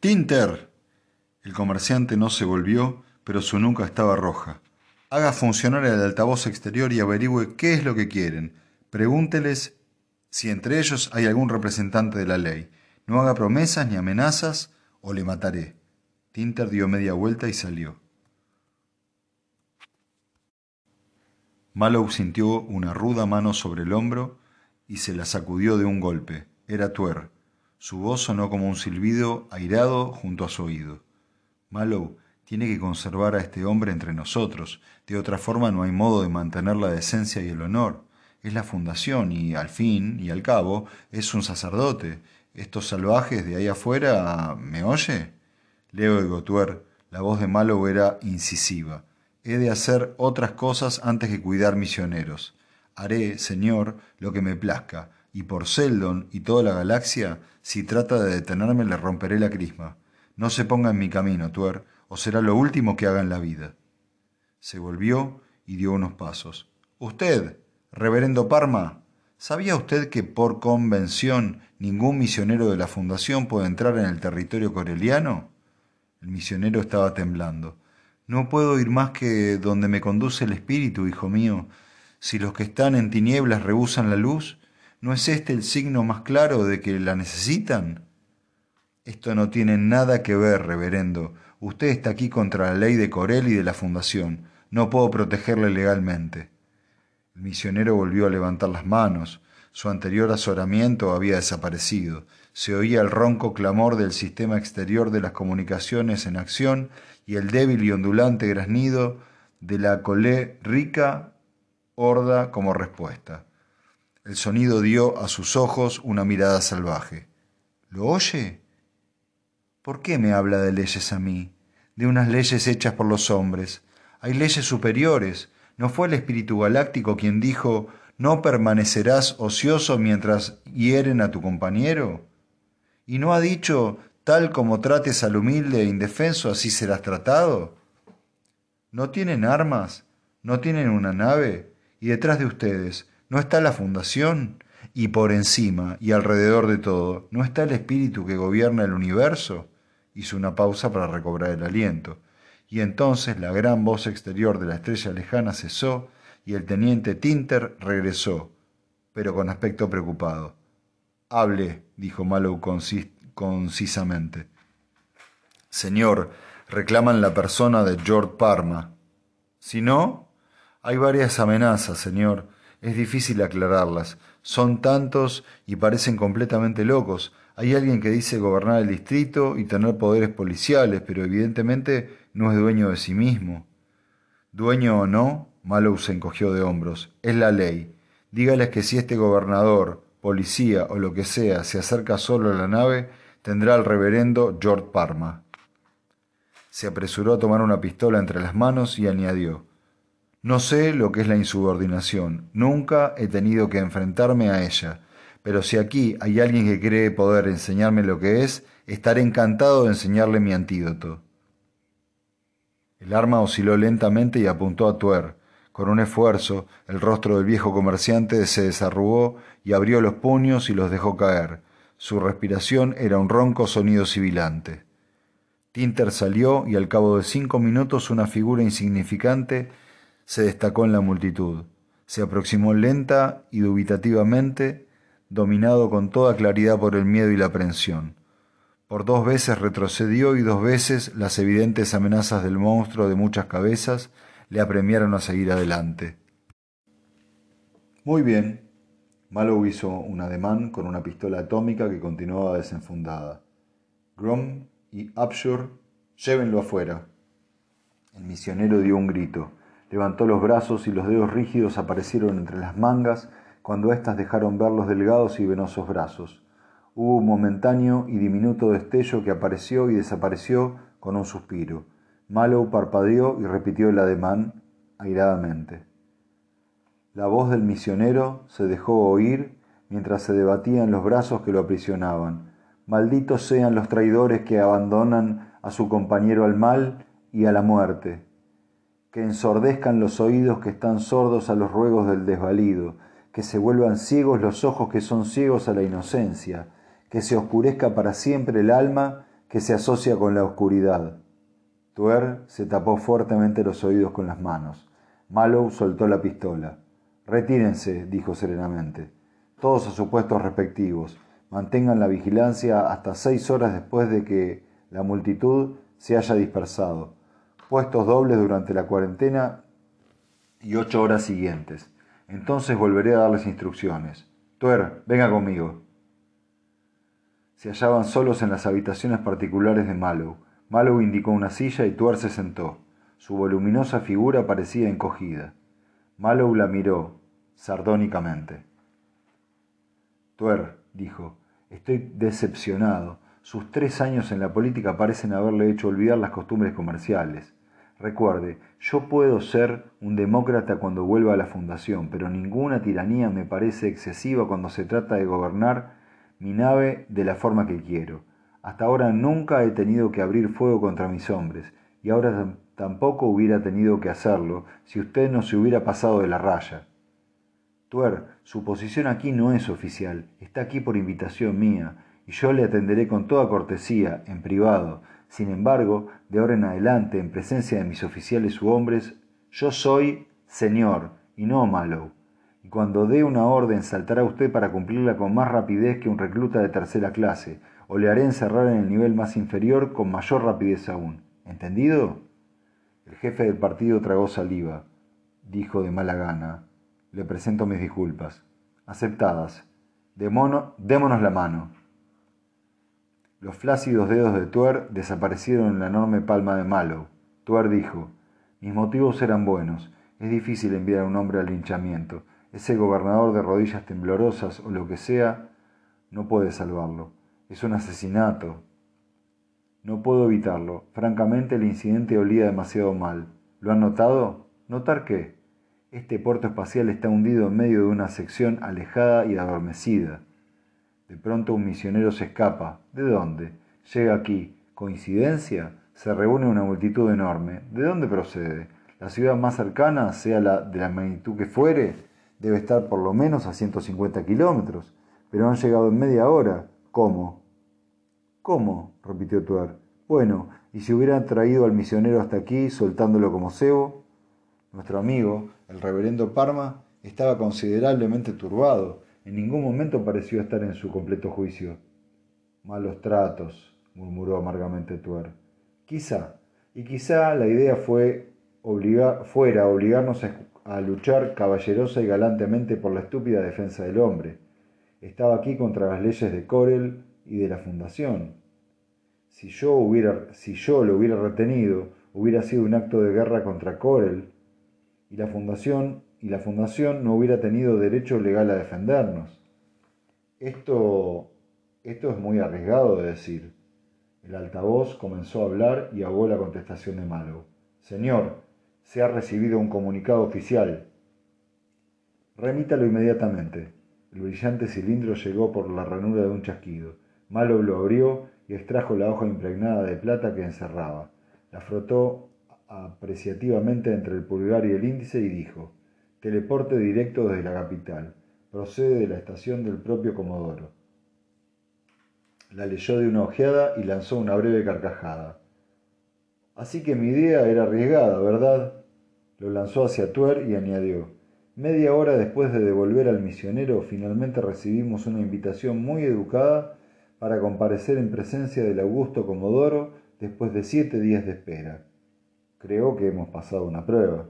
Tinter. El comerciante no se volvió, pero su nuca estaba roja. Haga funcionar el altavoz exterior y averigüe qué es lo que quieren. Pregúnteles si entre ellos hay algún representante de la ley. No haga promesas ni amenazas o le mataré. Tinter dio media vuelta y salió. Mallow sintió una ruda mano sobre el hombro y se la sacudió de un golpe. Era Tuer. Su voz sonó como un silbido airado junto a su oído. Mallow tiene que conservar a este hombre entre nosotros. De otra forma no hay modo de mantener la decencia y el honor. Es la fundación y, al fin y al cabo, es un sacerdote. Estos salvajes de ahí afuera... ¿Me oye? Leo de Gotuer. La voz de Mallow era incisiva. He de hacer otras cosas antes que cuidar misioneros. Haré, Señor, lo que me plazca, y por Seldon y toda la galaxia, si trata de detenerme le romperé la crisma. No se ponga en mi camino, Tuer, o será lo último que haga en la vida. Se volvió y dio unos pasos. Usted, reverendo Parma, ¿sabía usted que por convención ningún misionero de la Fundación puede entrar en el territorio coreliano? El misionero estaba temblando. No puedo ir más que donde me conduce el espíritu, hijo mío. Si los que están en tinieblas rehusan la luz, ¿no es este el signo más claro de que la necesitan? Esto no tiene nada que ver, reverendo. Usted está aquí contra la ley de Corel y de la Fundación. No puedo protegerle legalmente. El misionero volvió a levantar las manos. Su anterior azoramiento había desaparecido. Se oía el ronco clamor del sistema exterior de las comunicaciones en acción y el débil y ondulante graznido de la colé rica horda como respuesta. El sonido dio a sus ojos una mirada salvaje. ¿Lo oye? ¿Por qué me habla de leyes a mí? De unas leyes hechas por los hombres. Hay leyes superiores. ¿No fue el espíritu galáctico quien dijo, no permanecerás ocioso mientras hieren a tu compañero? ¿Y no ha dicho, tal como trates al humilde e indefenso, así serás tratado? ¿No tienen armas? ¿No tienen una nave? Y detrás de ustedes, ¿no está la fundación? Y por encima y alrededor de todo, ¿no está el espíritu que gobierna el universo? Hizo una pausa para recobrar el aliento. Y entonces la gran voz exterior de la estrella lejana cesó y el teniente Tinter regresó, pero con aspecto preocupado. Hable, dijo Mallow concisamente. Señor, reclaman la persona de George Parma. Si no, hay varias amenazas, señor. Es difícil aclararlas. Son tantos y parecen completamente locos. Hay alguien que dice gobernar el distrito y tener poderes policiales, pero evidentemente no es dueño de sí mismo. Dueño o no, Mallow se encogió de hombros. Es la ley. Dígales que si este gobernador, policía o lo que sea se acerca solo a la nave, tendrá el reverendo George Parma. Se apresuró a tomar una pistola entre las manos y añadió, No sé lo que es la insubordinación, nunca he tenido que enfrentarme a ella, pero si aquí hay alguien que cree poder enseñarme lo que es, estaré encantado de enseñarle mi antídoto. El arma osciló lentamente y apuntó a Tuer. Con un esfuerzo, el rostro del viejo comerciante se desarrugó y abrió los puños y los dejó caer. Su respiración era un ronco sonido sibilante. Tinter salió y al cabo de cinco minutos una figura insignificante se destacó en la multitud. Se aproximó lenta y dubitativamente, dominado con toda claridad por el miedo y la aprensión. Por dos veces retrocedió y dos veces las evidentes amenazas del monstruo de muchas cabezas le apremiaron a seguir adelante. Muy bien, Mallow hizo un ademán con una pistola atómica que continuaba desenfundada. Grom y Upshur, llévenlo afuera. El misionero dio un grito. Levantó los brazos y los dedos rígidos aparecieron entre las mangas cuando éstas dejaron ver los delgados y venosos brazos. Hubo un momentáneo y diminuto destello que apareció y desapareció con un suspiro. Mallow parpadeó y repitió el ademán airadamente. La voz del misionero se dejó oír mientras se debatía en los brazos que lo aprisionaban. Malditos sean los traidores que abandonan a su compañero al mal y a la muerte. Que ensordezcan los oídos que están sordos a los ruegos del desvalido, que se vuelvan ciegos los ojos que son ciegos a la inocencia, que se oscurezca para siempre el alma que se asocia con la oscuridad. Tuer se tapó fuertemente los oídos con las manos. Mallow soltó la pistola. Retírense, dijo serenamente. Todos a sus puestos respectivos. Mantengan la vigilancia hasta seis horas después de que la multitud se haya dispersado. Puestos dobles durante la cuarentena y ocho horas siguientes. Entonces volveré a darles instrucciones. Tuer, venga conmigo. Se hallaban solos en las habitaciones particulares de Mallow. Mallow indicó una silla y Tuer se sentó. Su voluminosa figura parecía encogida. Mallow la miró, sardónicamente. Tuer, dijo, estoy decepcionado. Sus tres años en la política parecen haberle hecho olvidar las costumbres comerciales. Recuerde, yo puedo ser un demócrata cuando vuelva a la fundación, pero ninguna tiranía me parece excesiva cuando se trata de gobernar mi nave de la forma que quiero. Hasta ahora nunca he tenido que abrir fuego contra mis hombres, y ahora tampoco hubiera tenido que hacerlo si usted no se hubiera pasado de la raya. Tuer, su posición aquí no es oficial, está aquí por invitación mía, y yo le atenderé con toda cortesía, en privado, sin embargo, de ahora en adelante, en presencia de mis oficiales u hombres, yo soy señor y no Mallow. Y cuando dé una orden saltará usted para cumplirla con más rapidez que un recluta de tercera clase, o le haré encerrar en el nivel más inferior con mayor rapidez aún. ¿Entendido? El jefe del partido tragó saliva. Dijo de mala gana. Le presento mis disculpas. Aceptadas. démonos la mano. Los flácidos dedos de Tuer desaparecieron en la enorme palma de Mallow. Tuer dijo, mis motivos eran buenos. Es difícil enviar a un hombre al linchamiento. Ese gobernador de rodillas temblorosas o lo que sea, no puede salvarlo. Es un asesinato. No puedo evitarlo. Francamente el incidente olía demasiado mal. ¿Lo han notado? ¿Notar qué? Este puerto espacial está hundido en medio de una sección alejada y adormecida. De pronto un misionero se escapa. ¿De dónde? Llega aquí. ¿Coincidencia? Se reúne una multitud enorme. ¿De dónde procede? La ciudad más cercana, sea la de la magnitud que fuere, debe estar por lo menos a 150 kilómetros. Pero han llegado en media hora. ¿Cómo? ¿Cómo? repitió Tuer. Bueno, ¿y si hubieran traído al misionero hasta aquí, soltándolo como cebo? Nuestro amigo, el reverendo Parma, estaba considerablemente turbado en ningún momento pareció estar en su completo juicio. Malos tratos, murmuró amargamente Tuer. Quizá, y quizá la idea fue fuera obligarnos a, luchar caballerosa y galantemente por la estúpida defensa del hombre. Estaba aquí contra las leyes de Corel y de la Fundación. Si yo, hubiera, si yo lo hubiera retenido, hubiera sido un acto de guerra contra Corel, y la Fundación y la Fundación no hubiera tenido derecho legal a defendernos. Esto, esto es muy arriesgado de decir. El altavoz comenzó a hablar y ahogó la contestación de Malo. Señor, se ha recibido un comunicado oficial. Remítalo inmediatamente. El brillante cilindro llegó por la ranura de un chasquido. Malo lo abrió y extrajo la hoja impregnada de plata que encerraba. La frotó apreciativamente entre el pulgar y el índice y dijo, Teleporte directo desde la capital. Procede de la estación del propio Comodoro. La leyó de una ojeada y lanzó una breve carcajada. Así que mi idea era arriesgada, ¿verdad? Lo lanzó hacia Tuer y añadió. Media hora después de devolver al misionero, finalmente recibimos una invitación muy educada para comparecer en presencia del augusto Comodoro después de siete días de espera. Creo que hemos pasado una prueba.